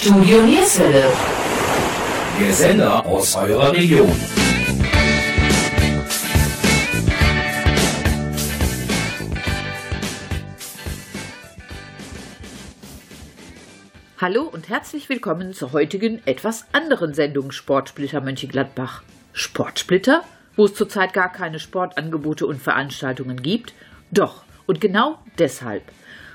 Studio Nierswelle. Der Sender aus eurer Region. Hallo und herzlich willkommen zur heutigen etwas anderen Sendung Sportsplitter Mönchengladbach. Sportsplitter? Wo es zurzeit gar keine Sportangebote und Veranstaltungen gibt? Doch, und genau deshalb.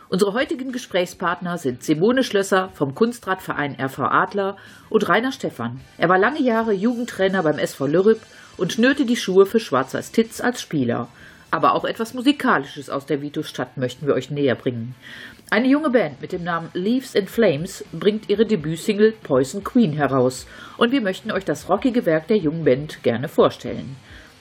Unsere heutigen Gesprächspartner sind Simone Schlösser vom Kunstradverein RV Adler und Rainer Stephan. Er war lange Jahre Jugendtrainer beim SV Lürrip und schnürte die Schuhe für Schwarz-Weiß Titz als Spieler. Aber auch etwas Musikalisches aus der Vitusstadt möchten wir euch näher bringen. Eine junge Band mit dem Namen Leaves in Flames bringt ihre Debütsingle Poison Queen heraus und wir möchten euch das rockige Werk der jungen Band gerne vorstellen.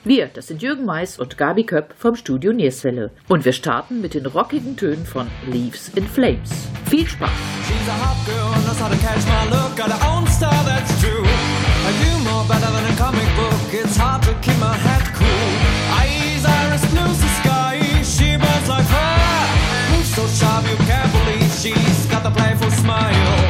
Wir, das sind Jürgen Mais und Gabi Köpp vom Studio Nierswelle. Und wir starten mit den rockigen Tönen von Leaves in Flames. Viel Spaß! She's a hot girl, knows how to catch my look, got her own style, that's true. I do more better than a comic book, it's hard to keep my head cool. Eyes as blue the sky, she burns like fire. Moves so sharp you can't believe she's got the playful smile.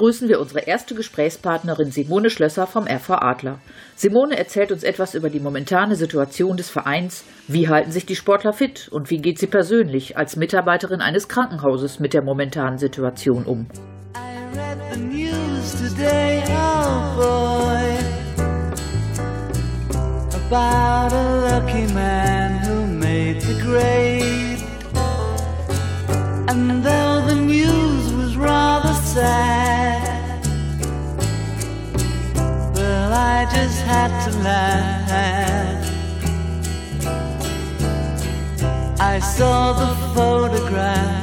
Begrüßen wir unsere erste Gesprächspartnerin Simone Schlösser vom RV Adler. Simone erzählt uns etwas über die momentane Situation des Vereins. Wie halten sich die Sportler fit und wie geht sie persönlich als Mitarbeiterin eines Krankenhauses mit der momentanen Situation um? Oh about a lucky man who made the grade. And though the news was rather sad, well, I just had to laugh. I saw the photograph.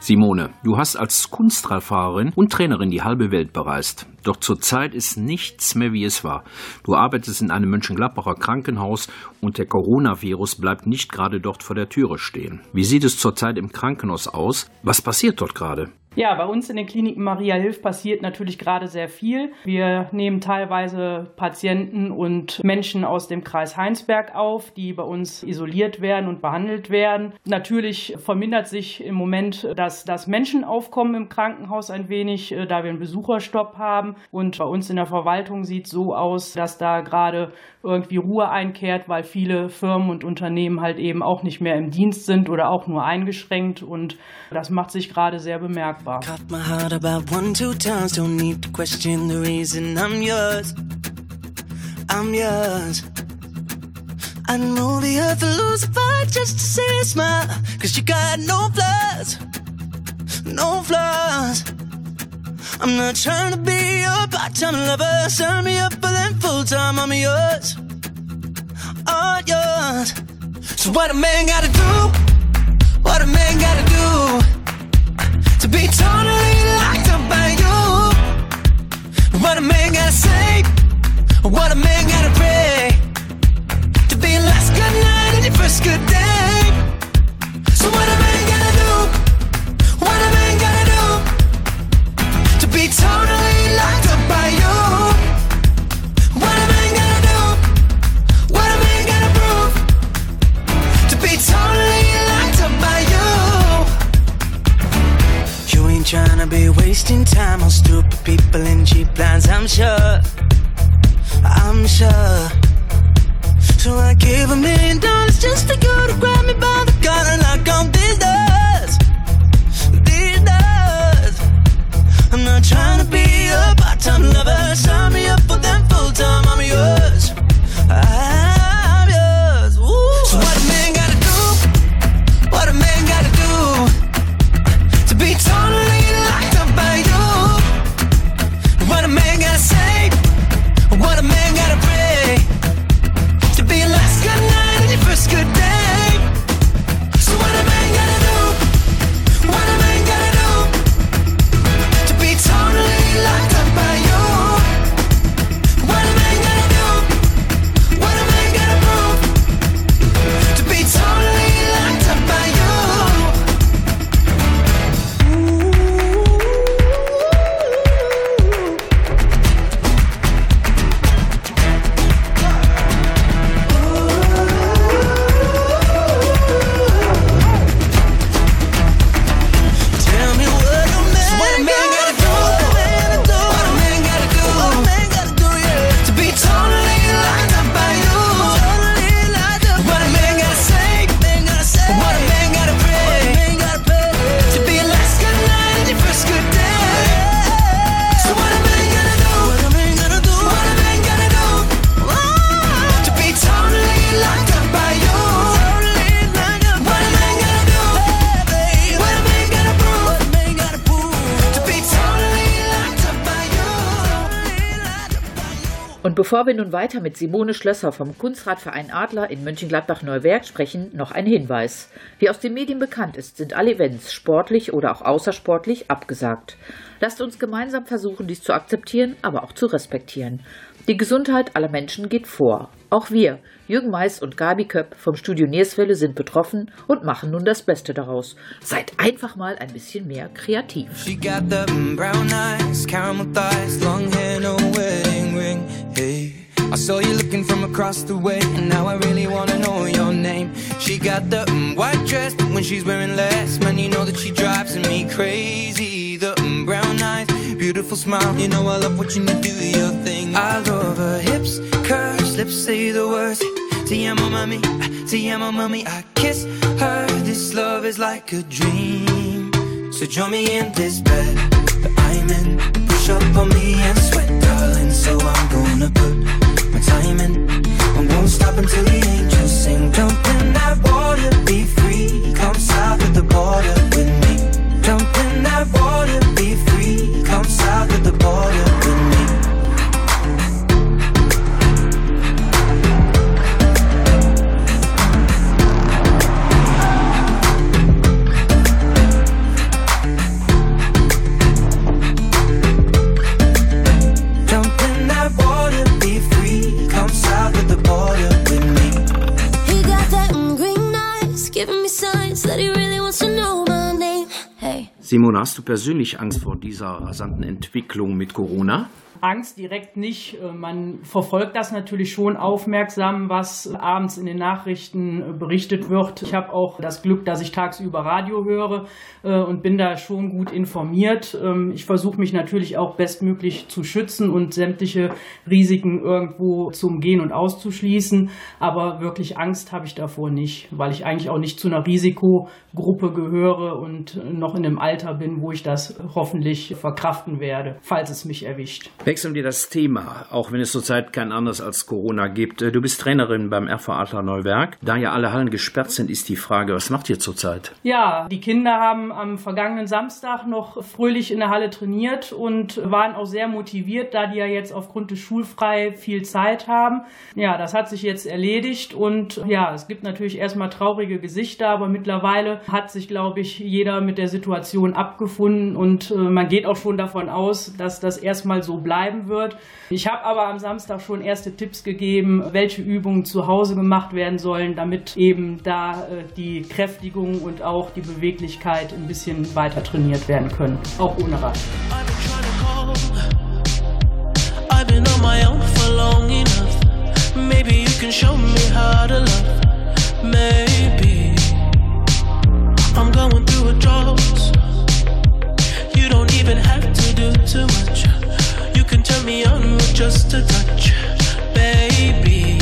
Simone, du hast als Kunstradfahrerin und Trainerin die halbe Welt bereist. Doch zurzeit ist nichts mehr, wie es war. Du arbeitest in einem Mönchengladbacher Krankenhaus und der Coronavirus bleibt nicht gerade dort vor der Türe stehen. Wie sieht es zurzeit im Krankenhaus aus? Was passiert dort gerade? Ja, bei uns in den Kliniken Maria Hilf passiert natürlich gerade sehr viel. Wir nehmen teilweise Patienten und Menschen aus dem Kreis Heinsberg auf, die bei uns isoliert werden und behandelt werden. Natürlich vermindert sich im Moment das, das Menschenaufkommen im Krankenhaus ein wenig, äh, da wir einen Besucherstopp haben. Und bei uns in der Verwaltung sieht es so aus, dass da gerade irgendwie Ruhe einkehrt, weil viele Firmen und Unternehmen halt eben auch nicht mehr im Dienst sind oder auch nur eingeschränkt. Und das macht sich gerade sehr bemerkbar. Cut my heart about one, two times, don't need to question the reason I'm yours. I'm yours. I'd move the earth and lose a fight just to see a smile. Cause you got no flaws, no flaws. I'm not trying to be your part-time lover. Sign me up for them full-time. I'm yours, all yours. So what a man gotta do? What a man gotta do to be totally locked up by you? What a man gotta say? What a man gotta pray? To be last good night and your first good day. To be wasting time on stupid people and cheap plans. I'm sure. I'm sure. So I gave a million dollars just for you to grab me by the collar and knock on these doors. These doors. I'm not trying to be a part-time lover. Sign me up for them full-time. I'm yours. I'm bevor wir nun weiter mit Simone Schlösser vom Kunstradverein Adler in Mönchengladbach-Neuwerk sprechen, noch ein Hinweis. Wie aus den Medien bekannt ist, sind alle Events sportlich oder auch außersportlich abgesagt. Lasst uns gemeinsam versuchen, dies zu akzeptieren, aber auch zu respektieren. Die Gesundheit aller Menschen geht vor. Auch wir, Jürgen Mais und Gabi Köpp vom Studio Nierswelle, sind betroffen und machen nun das Beste daraus. Seid einfach mal ein bisschen mehr kreativ. She got brown eyes, caramel thighs, long hair, no wedding ring. Hey, I saw you looking from across the way, and now I really wanna know your name. She got the mm, white dress, but when she's wearing less, man, you know that she drives me crazy. The mm, brown eyes, beautiful smile, you know I love watching you do your thing. I love her hips, curves, lips say the words. Te amo, mami, te amo, mami. I kiss her. This love is like a dream. So join me in this bed I'm in. Push up on me and sweat, darling. So I'm gonna put my time in. I won't stop until the angels sing. Jump in that water, be free. Come south of the border with me. Jump in that water, be free. Come south of the border with me. Simone, hast du persönlich Angst vor dieser rasanten Entwicklung mit Corona? Angst direkt nicht. Äh, man verfolgt das natürlich schon aufmerksam, was abends in den Nachrichten äh, berichtet wird. Ich habe auch das Glück, dass ich tagsüber Radio höre äh, und bin da schon gut informiert. Ähm, ich versuche mich natürlich auch bestmöglich zu schützen und sämtliche Risiken irgendwo zu umgehen und auszuschließen. Aber wirklich Angst habe ich davor nicht, weil ich eigentlich auch nicht zu einer Risikogruppe gehöre und noch in einem Alter bin, wo ich das hoffentlich verkraften werde, falls es mich erwischt. Wechseln wir das Thema, auch wenn es zurzeit kein anderes als Corona gibt. Du bist Trainerin beim RV Adler Neuwerk. Da ja alle Hallen gesperrt sind, ist die Frage, was macht ihr zurzeit? Ja, die Kinder haben am vergangenen Samstag noch fröhlich in der Halle trainiert und waren auch sehr motiviert, da die ja jetzt aufgrund des Schulfrei viel Zeit haben. Ja, das hat sich jetzt erledigt und ja, es gibt natürlich erstmal traurige Gesichter, aber mittlerweile hat sich, glaube ich, jeder mit der Situation abgefunden und äh, man geht auch schon davon aus, dass das erstmal so bleibt bleiben wird. Ich habe aber am Samstag schon erste Tipps gegeben, welche Übungen zu Hause gemacht werden sollen, damit eben da äh, die Kräftigung und auch die Beweglichkeit ein bisschen weiter trainiert werden können, auch ohne Rad. Maybe I'm going through a drought. You don't even have to do too much. Can turn me on with just a touch, baby.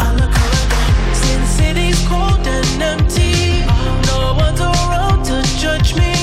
I look around, since city's cold and empty, no one's around to judge me.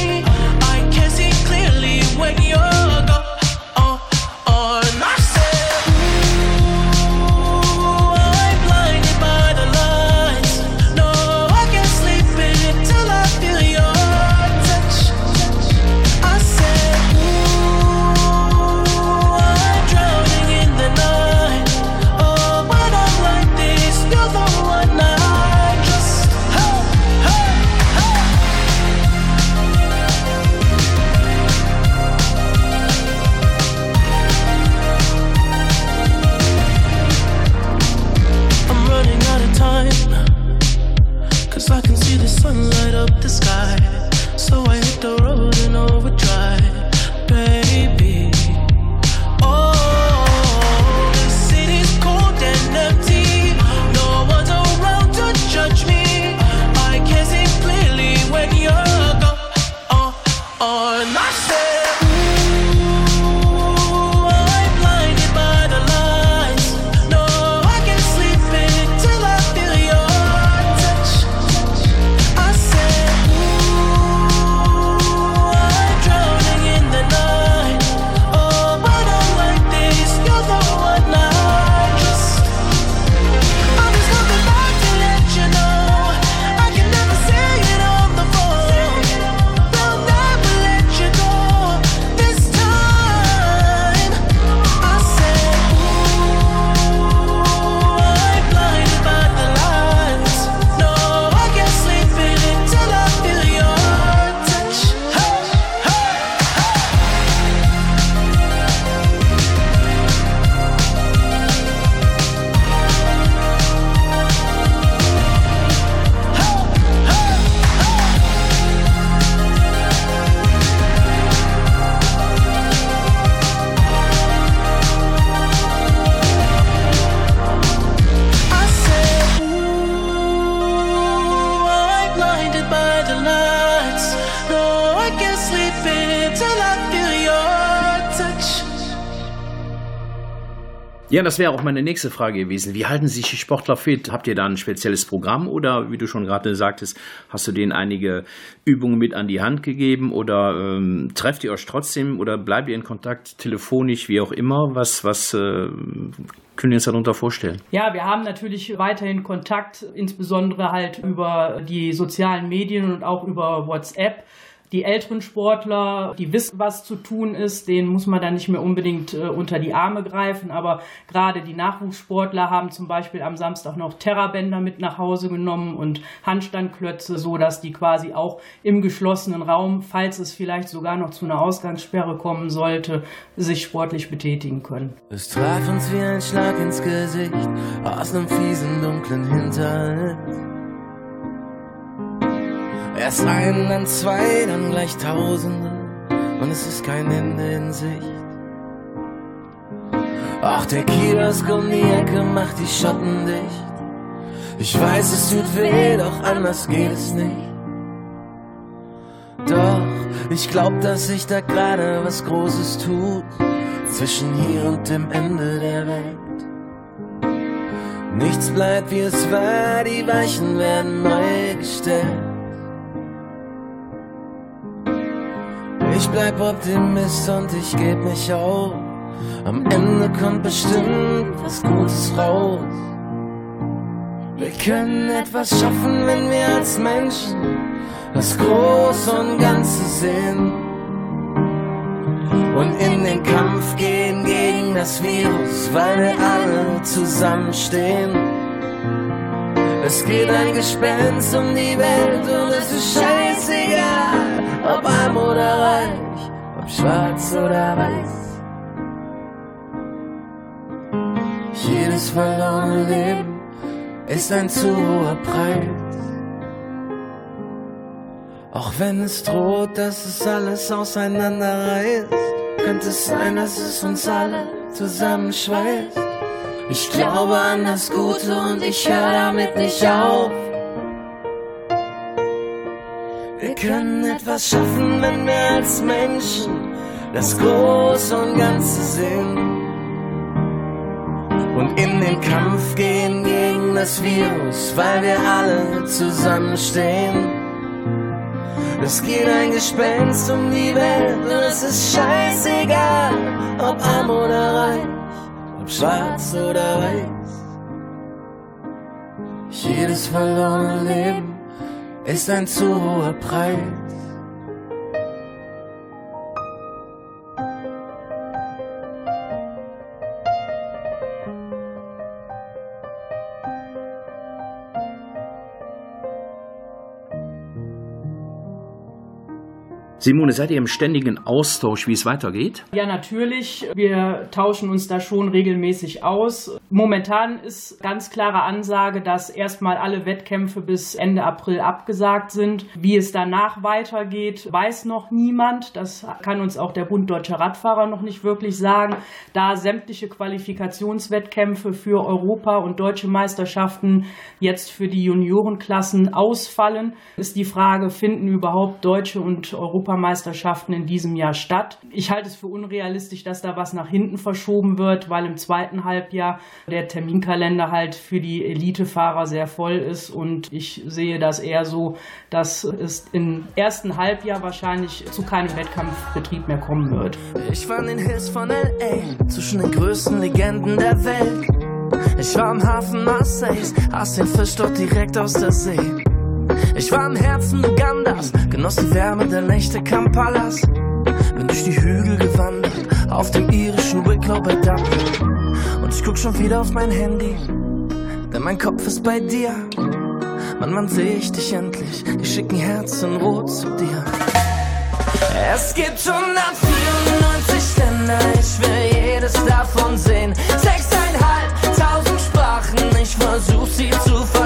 Ja, das wäre auch meine nächste Frage gewesen. Wie halten sich die Sportler fit? Habt ihr da ein spezielles Programm oder wie du schon gerade sagtest, hast du denen einige Übungen mit an die Hand gegeben oder ähm, trefft ihr euch trotzdem oder bleibt ihr in Kontakt telefonisch, wie auch immer? Was, was äh, können wir uns darunter vorstellen? Ja, wir haben natürlich weiterhin Kontakt, insbesondere halt über die sozialen Medien und auch über WhatsApp die älteren Sportler, die wissen, was zu tun ist, denen muss man dann nicht mehr unbedingt äh, unter die Arme greifen. Aber gerade die Nachwuchssportler haben zum Beispiel am Samstag noch Terrabänder mit nach Hause genommen und Handstandklötze, so dass die quasi auch im geschlossenen Raum, falls es vielleicht sogar noch zu einer Ausgangssperre kommen sollte, sich sportlich betätigen können. Es traf uns wie ein Schlag ins Gesicht aus einem fiesen, dunklen Hinterhalt. Erst ein, dann zwei, dann gleich Tausende und es ist kein Ende in Sicht. Ach, der Kiosk um die Ecke macht die Schatten dicht. Ich weiß, es tut weh, doch anders geht es nicht. Doch, ich glaub, dass sich da gerade was Großes tut. Zwischen hier und dem Ende der Welt. Nichts bleibt wie es war, die Weichen werden neu gestellt. Ich bleib Optimist und ich geb nicht auf. Am Ende kommt bestimmt was Gutes raus. Wir können etwas schaffen, wenn wir als Menschen das Große und Ganze sehen. Und in den Kampf gehen gegen das Virus, weil wir alle zusammenstehen. Es geht ein Gespenst um die Welt und es ist scheißegal, ob arm oder reich, ob schwarz oder weiß. Jedes verlorene Leben ist ein zu hoher Preis. Auch wenn es droht, dass es alles auseinanderreißt, könnte es sein, dass es uns alle zusammenschweißt. Ich glaube an das Gute und ich höre damit nicht auf. Wir können etwas schaffen, wenn wir als Menschen das Große und Ganze sehen. Und in den Kampf gehen gegen das Virus, weil wir alle zusammenstehen. Es geht ein Gespenst um die Welt und es ist scheißegal, ob arm oder reich, ob schwarz oder weiß. Jedes verlorene Leben ist ein zu hoher Preis. Simone, seid ihr im ständigen Austausch, wie es weitergeht? Ja, natürlich. Wir tauschen uns da schon regelmäßig aus. Momentan ist ganz klare Ansage, dass erstmal alle Wettkämpfe bis Ende April abgesagt sind. Wie es danach weitergeht, weiß noch niemand. Das kann uns auch der Bund Deutscher Radfahrer noch nicht wirklich sagen. Da sämtliche Qualifikationswettkämpfe für Europa und deutsche Meisterschaften jetzt für die Juniorenklassen ausfallen, ist die Frage, finden überhaupt deutsche und Europa Europameisterschaften in diesem Jahr statt. Ich halte es für unrealistisch, dass da was nach hinten verschoben wird, weil im zweiten Halbjahr der Terminkalender halt für die Elitefahrer sehr voll ist und ich sehe das eher so, dass es im ersten Halbjahr wahrscheinlich zu keinem Wettkampfbetrieb mehr kommen wird. Ich war in den Hills von LA, zwischen den größten Legenden der Welt. Ich war am Hafen Marseilles, aß den Fisch dort direkt aus der See. Ich war im Herzen Ugandas, genoss die Wärme der Nächte Kampalas. Bin durch die Hügel gewandert, auf dem irischen Wicklow bei Dublin. Und ich guck schon wieder auf mein Handy, denn mein Kopf ist bei dir. Mann, wann seh ich dich endlich? Die schicken Herzen rot zu dir. Es gibt 194 Länder, ich will jedes davon sehen. Sechseinhalbtausend Sprachen, ich versuch sie zu verstehen.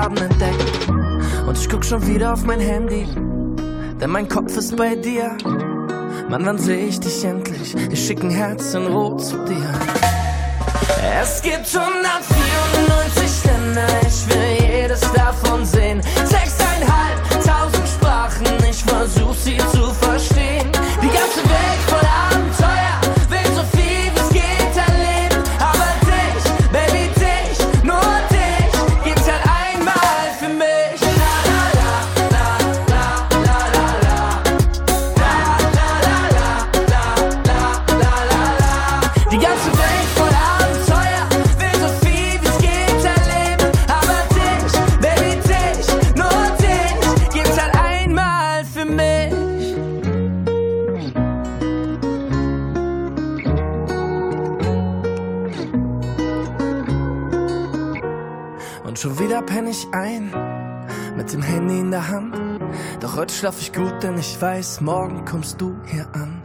Farben entdecken. Und ich guck schon wieder auf mein Handy, denn mein Kopf ist bei dir. Mann, wann seh ich dich endlich? Ich schick ein Herz in Rot zu dir. Es gibt 194 Länder, schon wieder penne ich ein, mit dem Handy in der Hand. Doch heute schlaf ich gut, denn ich weiß, morgen kommst du hier an.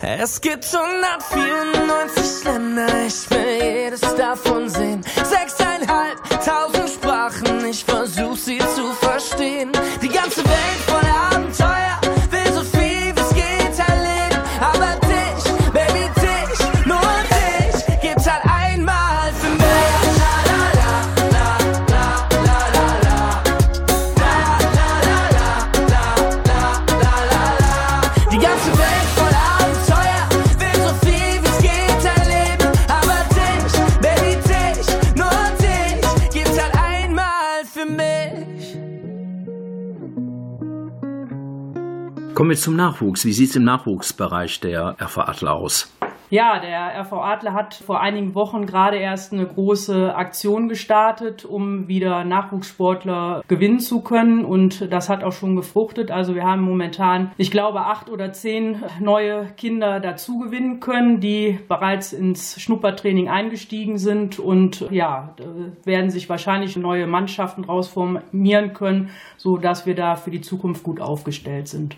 Es gibt 194 Länder, ich will jedes davon sehen. Sechseinhalbtausend Sprachen, ich versuch sie zu verstehen. Die ganze Welt Kommen wir zum Nachwuchs. Wie sieht es im Nachwuchsbereich der RV Adler aus? Ja, der RV Adler hat vor einigen Wochen gerade erst eine große Aktion gestartet, um wieder Nachwuchssportler gewinnen zu können. Und das hat auch schon gefruchtet. Also wir haben momentan, ich glaube, acht oder zehn neue Kinder dazu gewinnen können, die bereits ins Schnuppertraining eingestiegen sind und ja, werden sich wahrscheinlich neue Mannschaften rausformieren können, so dass wir da für die Zukunft gut aufgestellt sind.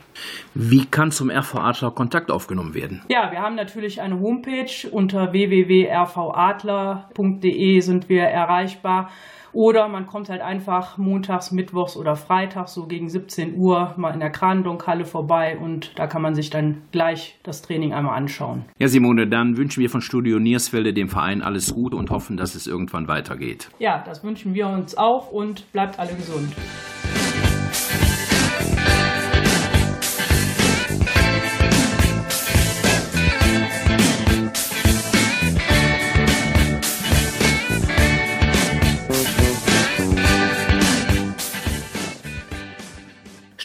Wie kann zum RV Adler Kontakt aufgenommen werden? Ja, wir haben natürlich eine Homepage unter www.rvadler.de sind wir erreichbar. Oder man kommt halt einfach montags, mittwochs oder freitags so gegen 17 Uhr mal in der Krandonkhalle vorbei und da kann man sich dann gleich das Training einmal anschauen. Ja, Simone, dann wünschen wir von Studio Niersfelde dem Verein alles Gute und hoffen, dass es irgendwann weitergeht. Ja, das wünschen wir uns auch und bleibt alle gesund.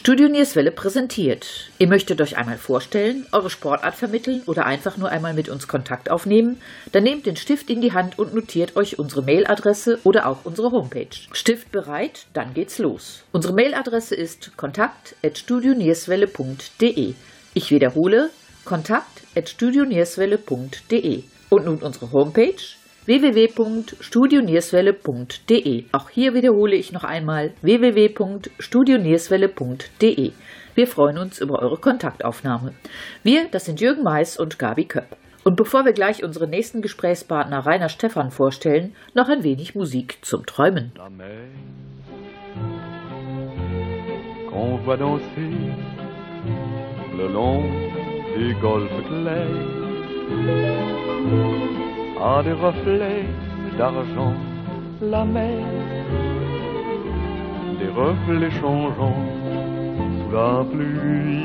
Studio Nierswelle präsentiert. Ihr möchtet euch einmal vorstellen, eure Sportart vermitteln oder einfach nur einmal mit uns Kontakt aufnehmen? Dann nehmt den Stift in die Hand und notiert euch unsere Mailadresse oder auch unsere Homepage. Stift bereit, dann geht's los. Unsere Mailadresse ist kontakt@studionierswelle.de. Ich wiederhole: kontakt@studionierswelle.de. Und nun unsere Homepage www.studionierswelle.de. Auch hier wiederhole ich noch einmal www.studionierswelle.de. Wir freuen uns über eure Kontaktaufnahme. Wir, das sind Jürgen Mais und Gabi Köpp. Und bevor wir gleich unsere nächsten Gesprächspartner Rainer Stephan vorstellen, noch ein wenig Musik zum Träumen. Qu'on voit danser le long des golfes clairs a des reflets d'argent. La mer, des reflets changeants sous la pluie.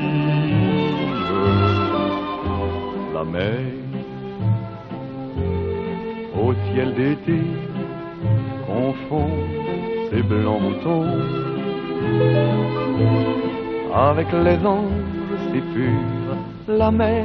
La mer, au ciel d'été, confond ses blancs moutons avec les anges si purs, la mer,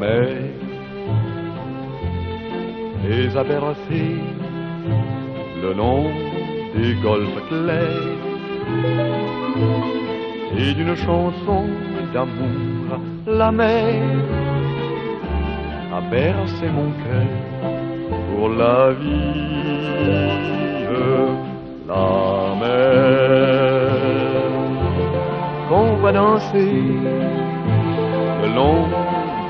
Mer les a bercés le long des golfes clairs. Et d'une chanson d'amour la mer a bercé mon cœur pour la vie la mer. Qu'on voit danser le long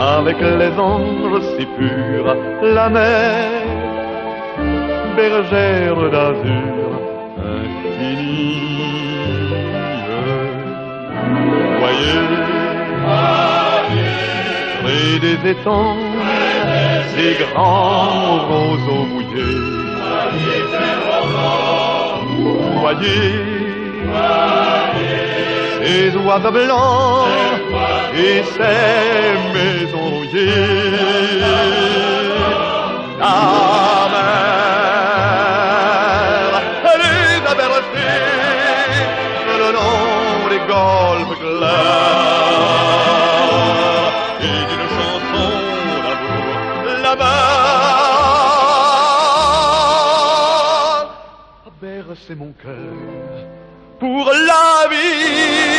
avec les anges si purs, la mer, bergère d'azur Près des étangs, ces grands roseaux mouillés. Voyez, ces oiseaux blancs et ces maisons rouillées. La mer, les a bercés le long des golfes clairs et d'une chanson d'amour là-bas a bercé mon cœur pour la vie.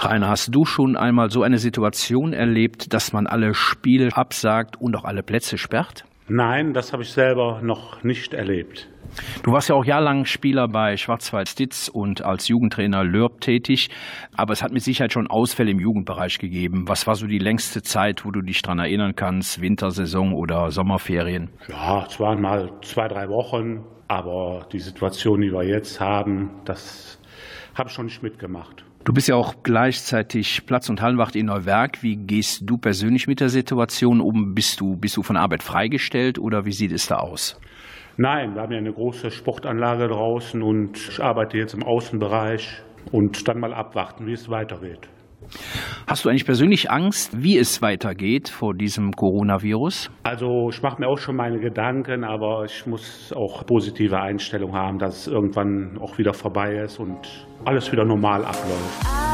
Rainer, hast du schon einmal so eine Situation erlebt, dass man alle Spiele absagt und auch alle Plätze sperrt? Nein, das habe ich selber noch nicht erlebt. Du warst ja auch jahrelang Spieler bei Schwarzwald Stitz und als Jugendtrainer Lörb tätig, aber es hat mit Sicherheit schon Ausfälle im Jugendbereich gegeben. Was war so die längste Zeit, wo du dich daran erinnern kannst, Wintersaison oder Sommerferien? Ja, es waren mal zwei, drei Wochen, aber die Situation, die wir jetzt haben, das habe ich schon nicht mitgemacht. Du bist ja auch gleichzeitig Platz- und Hallenwacht in Neuwerk. Wie gehst du persönlich mit der Situation um? Bist du, bist du von Arbeit freigestellt oder wie sieht es da aus? Nein, wir haben ja eine große Sportanlage draußen und ich arbeite jetzt im Außenbereich und dann mal abwarten, wie es weitergeht. Hast du eigentlich persönlich Angst, wie es weitergeht vor diesem Coronavirus? Also ich mache mir auch schon meine Gedanken, aber ich muss auch positive Einstellung haben, dass es irgendwann auch wieder vorbei ist und alles wieder normal abläuft.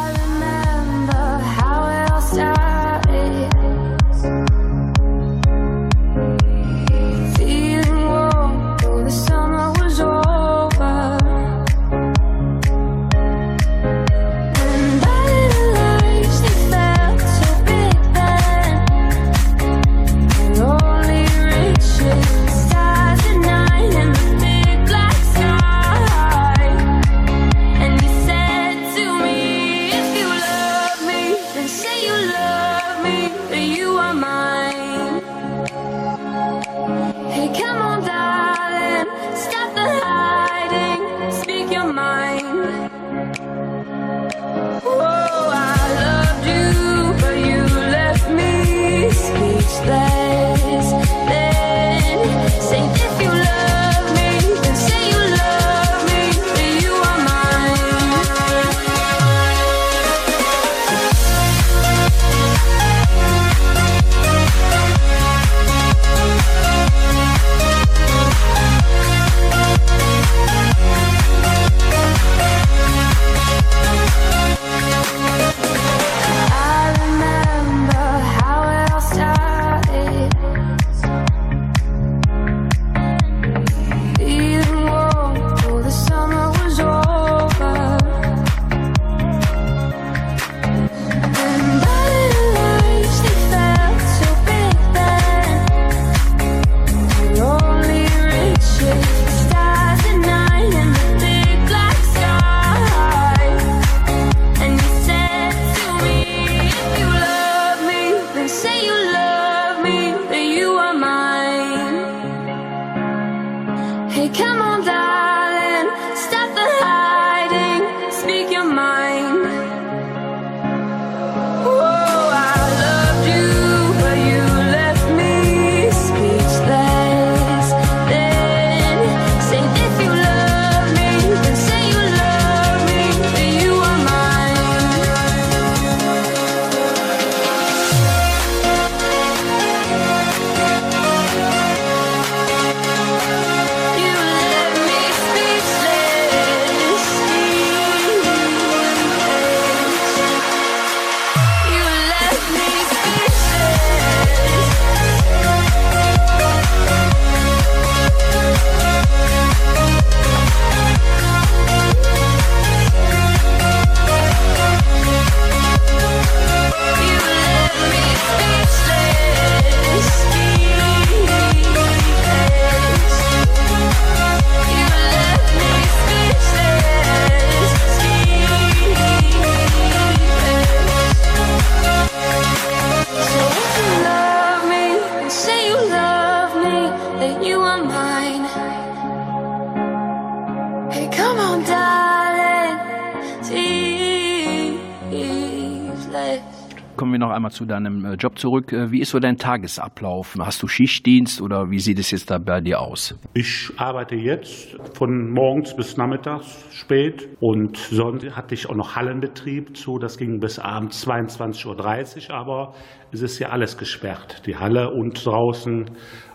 Kommen wir noch einmal zu deinem äh, Job zurück. Äh, wie ist so dein Tagesablauf? Hast du Schichtdienst oder wie sieht es jetzt da bei dir aus? Ich arbeite jetzt von morgens bis nachmittags spät und sonst hatte ich auch noch Hallenbetrieb zu. Das ging bis abends 22.30 Uhr, aber es ist ja alles gesperrt, die Halle und draußen.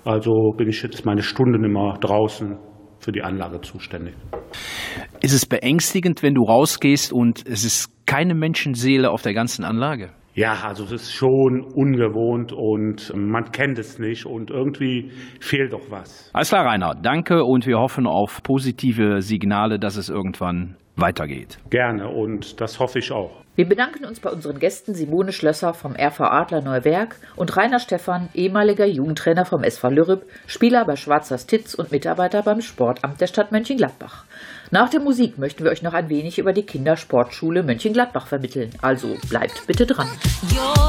Also bin ich jetzt meine Stunden immer draußen für die Anlage zuständig. Ist es beängstigend, wenn du rausgehst und es ist keine Menschenseele auf der ganzen Anlage? Ja, also es ist schon ungewohnt und man kennt es nicht und irgendwie fehlt doch was. Alles klar, Rainer, danke und wir hoffen auf positive Signale, dass es irgendwann weitergeht. Gerne und das hoffe ich auch. Wir bedanken uns bei unseren Gästen Simone Schlösser vom RV Adler Neuwerk und Rainer Stephan, ehemaliger Jugendtrainer vom SV Lürrep, Spieler bei Schwarzer Stitz und Mitarbeiter beim Sportamt der Stadt Mönchengladbach. Nach der Musik möchten wir euch noch ein wenig über die Kindersportschule Mönchengladbach vermitteln. Also bleibt bitte dran. You're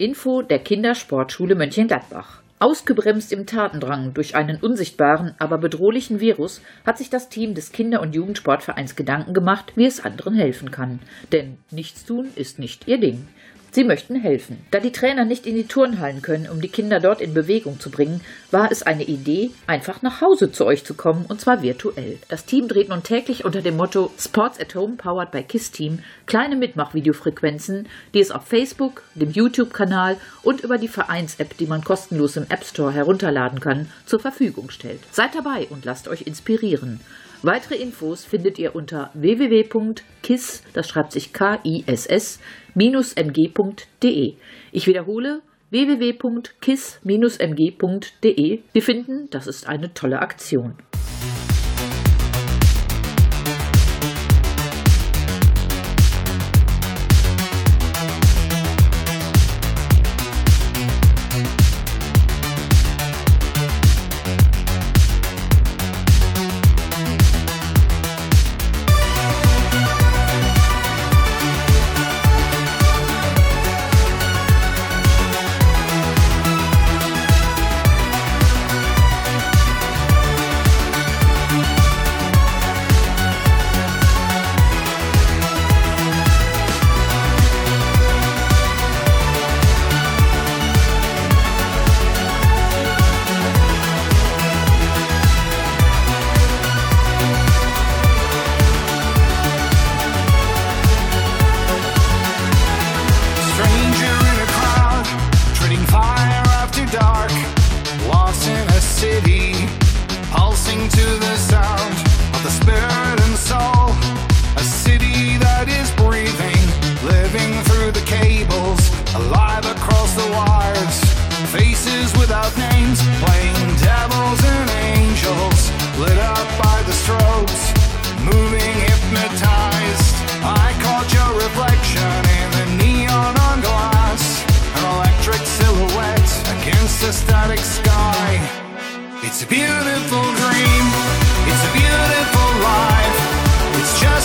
Info der Kindersportschule Mönchengladbach. Ausgebremst im Tatendrang durch einen unsichtbaren, aber bedrohlichen Virus hat sich das Team des Kinder- und Jugendsportvereins Gedanken gemacht, wie es anderen helfen kann. Denn nichts tun ist nicht ihr Ding. Sie möchten helfen. Da die Trainer nicht in die Turnhallen können, um die Kinder dort in Bewegung zu bringen, war es eine Idee, einfach nach Hause zu euch zu kommen, und zwar virtuell. Das Team dreht nun täglich unter dem Motto Sports at Home Powered by KISS Team kleine Mitmachvideofrequenzen, die es auf Facebook, dem YouTube-Kanal und über die Vereins-App, die man kostenlos im App Store herunterladen kann, zur Verfügung stellt. Seid dabei und lasst euch inspirieren. Weitere Infos findet ihr unter www.kiss, das schreibt sich K-I-S-S, mg.de. Ich wiederhole www.kiss-mg.de. Wir finden, das ist eine tolle Aktion.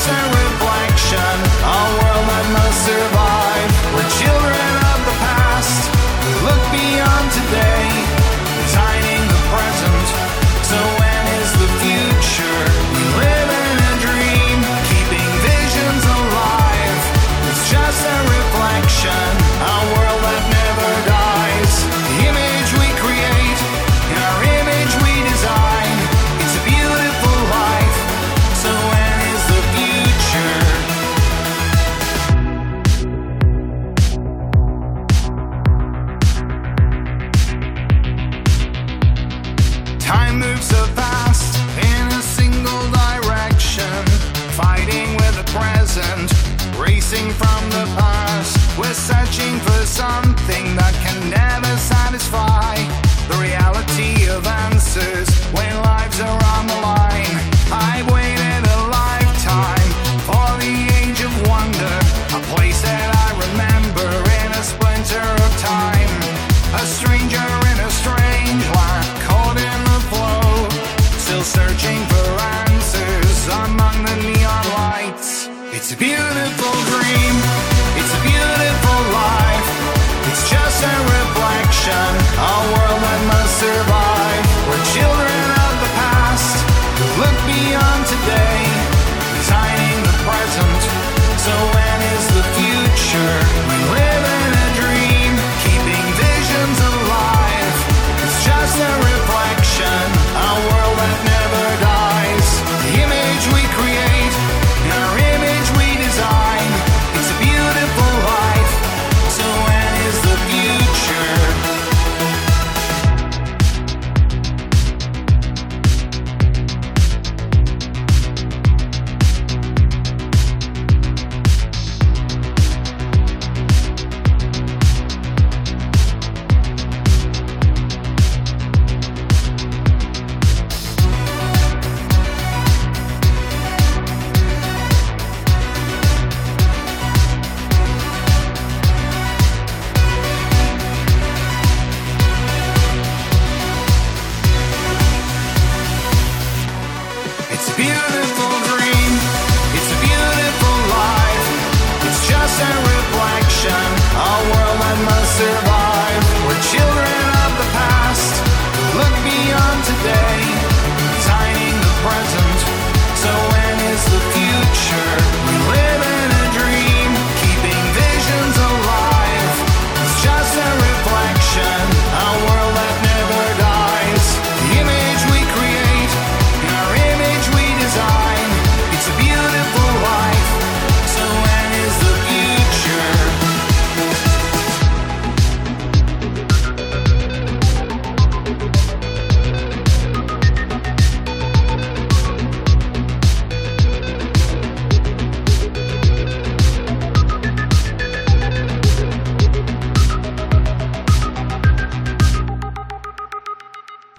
and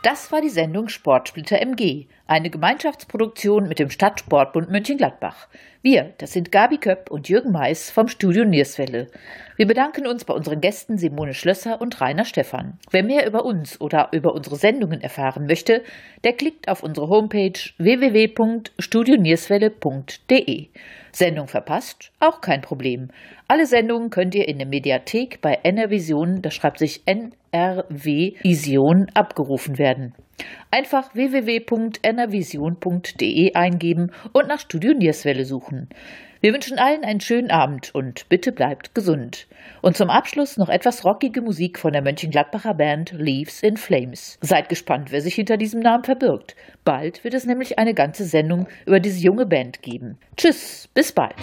Das war die Sendung Sportsplitter MG. Eine Gemeinschaftsproduktion mit dem Stadtsportbund Mönchengladbach. Wir, das sind Gabi Köpp und Jürgen Mais vom Studio Nierswelle. Wir bedanken uns bei unseren Gästen Simone Schlösser und Rainer Stephan. Wer mehr über uns oder über unsere Sendungen erfahren möchte, der klickt auf unsere Homepage www.studionierswelle.de. Sendung verpasst? Auch kein Problem. Alle Sendungen könnt ihr in der Mediathek bei NRVision, das schreibt sich NRW Vision, abgerufen werden. Einfach www.enervision.de eingeben und nach Studio Nierswelle suchen. Wir wünschen allen einen schönen Abend und bitte bleibt gesund. Und zum Abschluss noch etwas rockige Musik von der Mönchengladbacher Band Leaves in Flames. Seid gespannt, wer sich hinter diesem Namen verbirgt. Bald wird es nämlich eine ganze Sendung über diese junge Band geben. Tschüss, bis bald.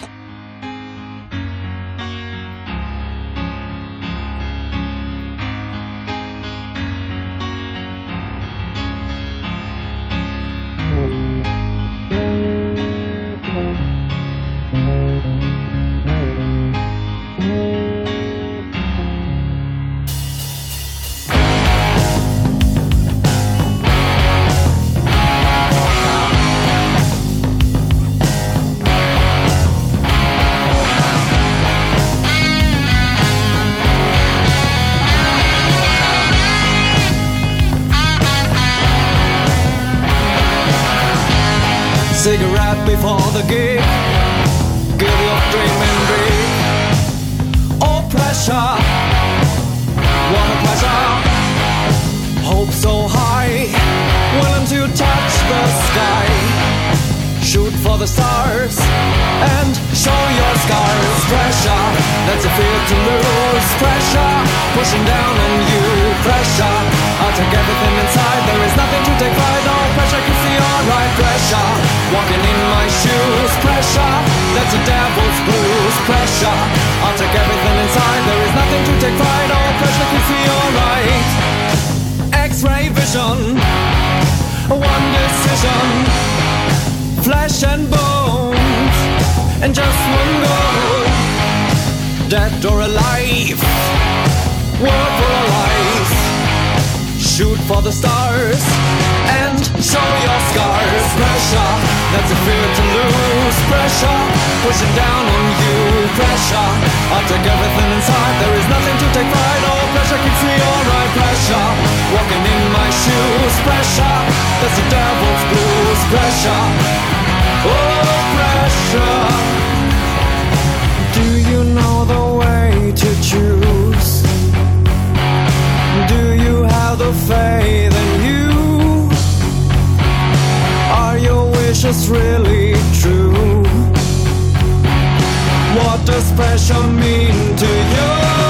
That's a fear to lose. Pressure, pushing down on you. Pressure, I'll take everything inside. There is nothing to take pride on. Pressure keeps me alright. Pressure, walking in my shoes. Pressure, that's a devil's blues. Pressure, I'll take everything inside. There is nothing to take pride on. Pressure keeps me alright. X-ray vision, one decision flesh and bones, and just one goal dead or alive, work for a life. Shoot for the stars and show your scars. Pressure, that's a fear to lose. Pressure, pushing down on you. Pressure, I'll take everything inside. There is nothing to take pride of. Pressure keeps me alright. Pressure, walking in my shoes. Pressure, that's the devil's blues. Pressure, oh faith in you? Are your wishes really true? What does pressure mean to you?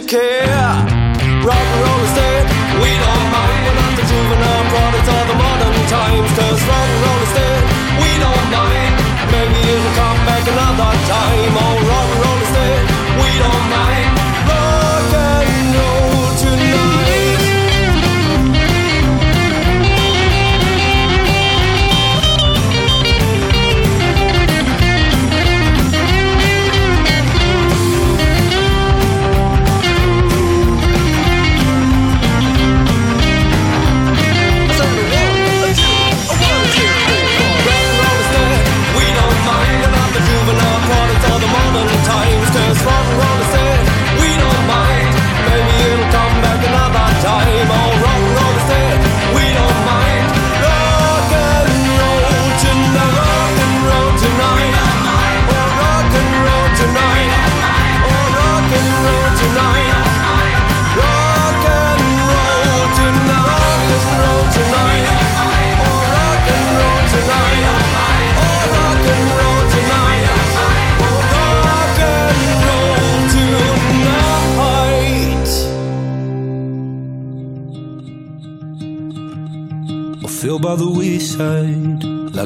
To care. Rock and roll is dead, we don't mind. We're not the juvenile products of the modern times, cause rock and roll is dead, we don't mind. Maybe it'll come back another time. Oh, rock and roll is dead, we don't mind.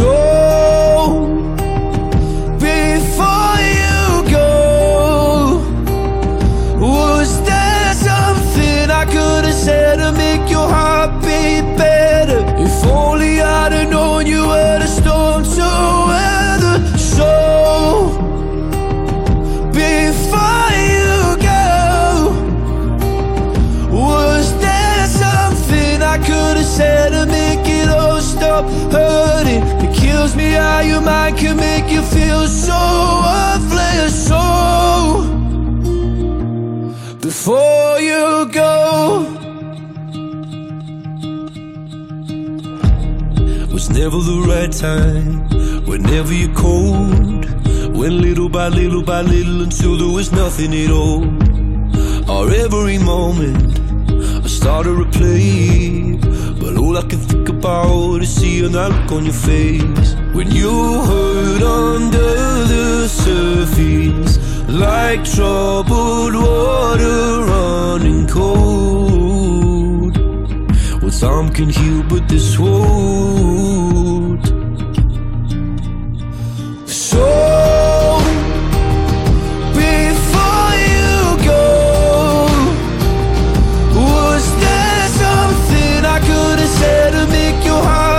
So, how your mind can make you feel so worthless. So before you go, was never the right time. Whenever you're cold, went little by little by little until there was nothing at all. Our every moment, I started to play. But all I can think about is seeing that look on your face When you hurt under the surface Like troubled water running cold. Well, time can heal, but this won't. So before you go was there something I could have said to make your heart